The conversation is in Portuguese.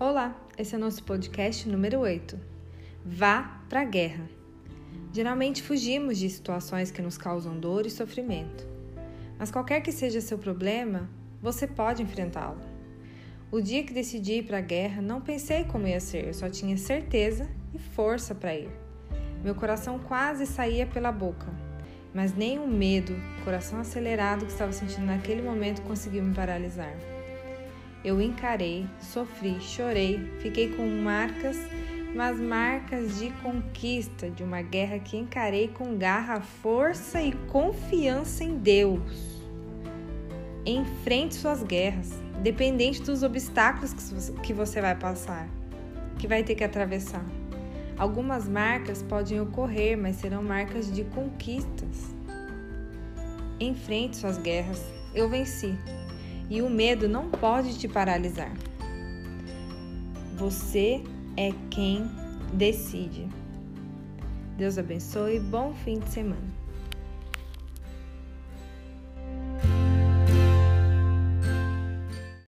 Olá, esse é o nosso podcast número 8. Vá para a guerra. Geralmente fugimos de situações que nos causam dor e sofrimento. Mas qualquer que seja seu problema, você pode enfrentá-lo. O dia que decidi ir para a guerra, não pensei como ia ser, eu só tinha certeza e força para ir. Meu coração quase saía pela boca, mas nem o medo, coração acelerado que estava sentindo naquele momento conseguiu me paralisar. Eu encarei, sofri, chorei, fiquei com marcas, mas marcas de conquista de uma guerra que encarei com garra, força e confiança em Deus. Enfrente suas guerras, dependente dos obstáculos que você vai passar, que vai ter que atravessar. Algumas marcas podem ocorrer, mas serão marcas de conquistas. Enfrente suas guerras. Eu venci. E o medo não pode te paralisar. Você é quem decide. Deus abençoe. Bom fim de semana.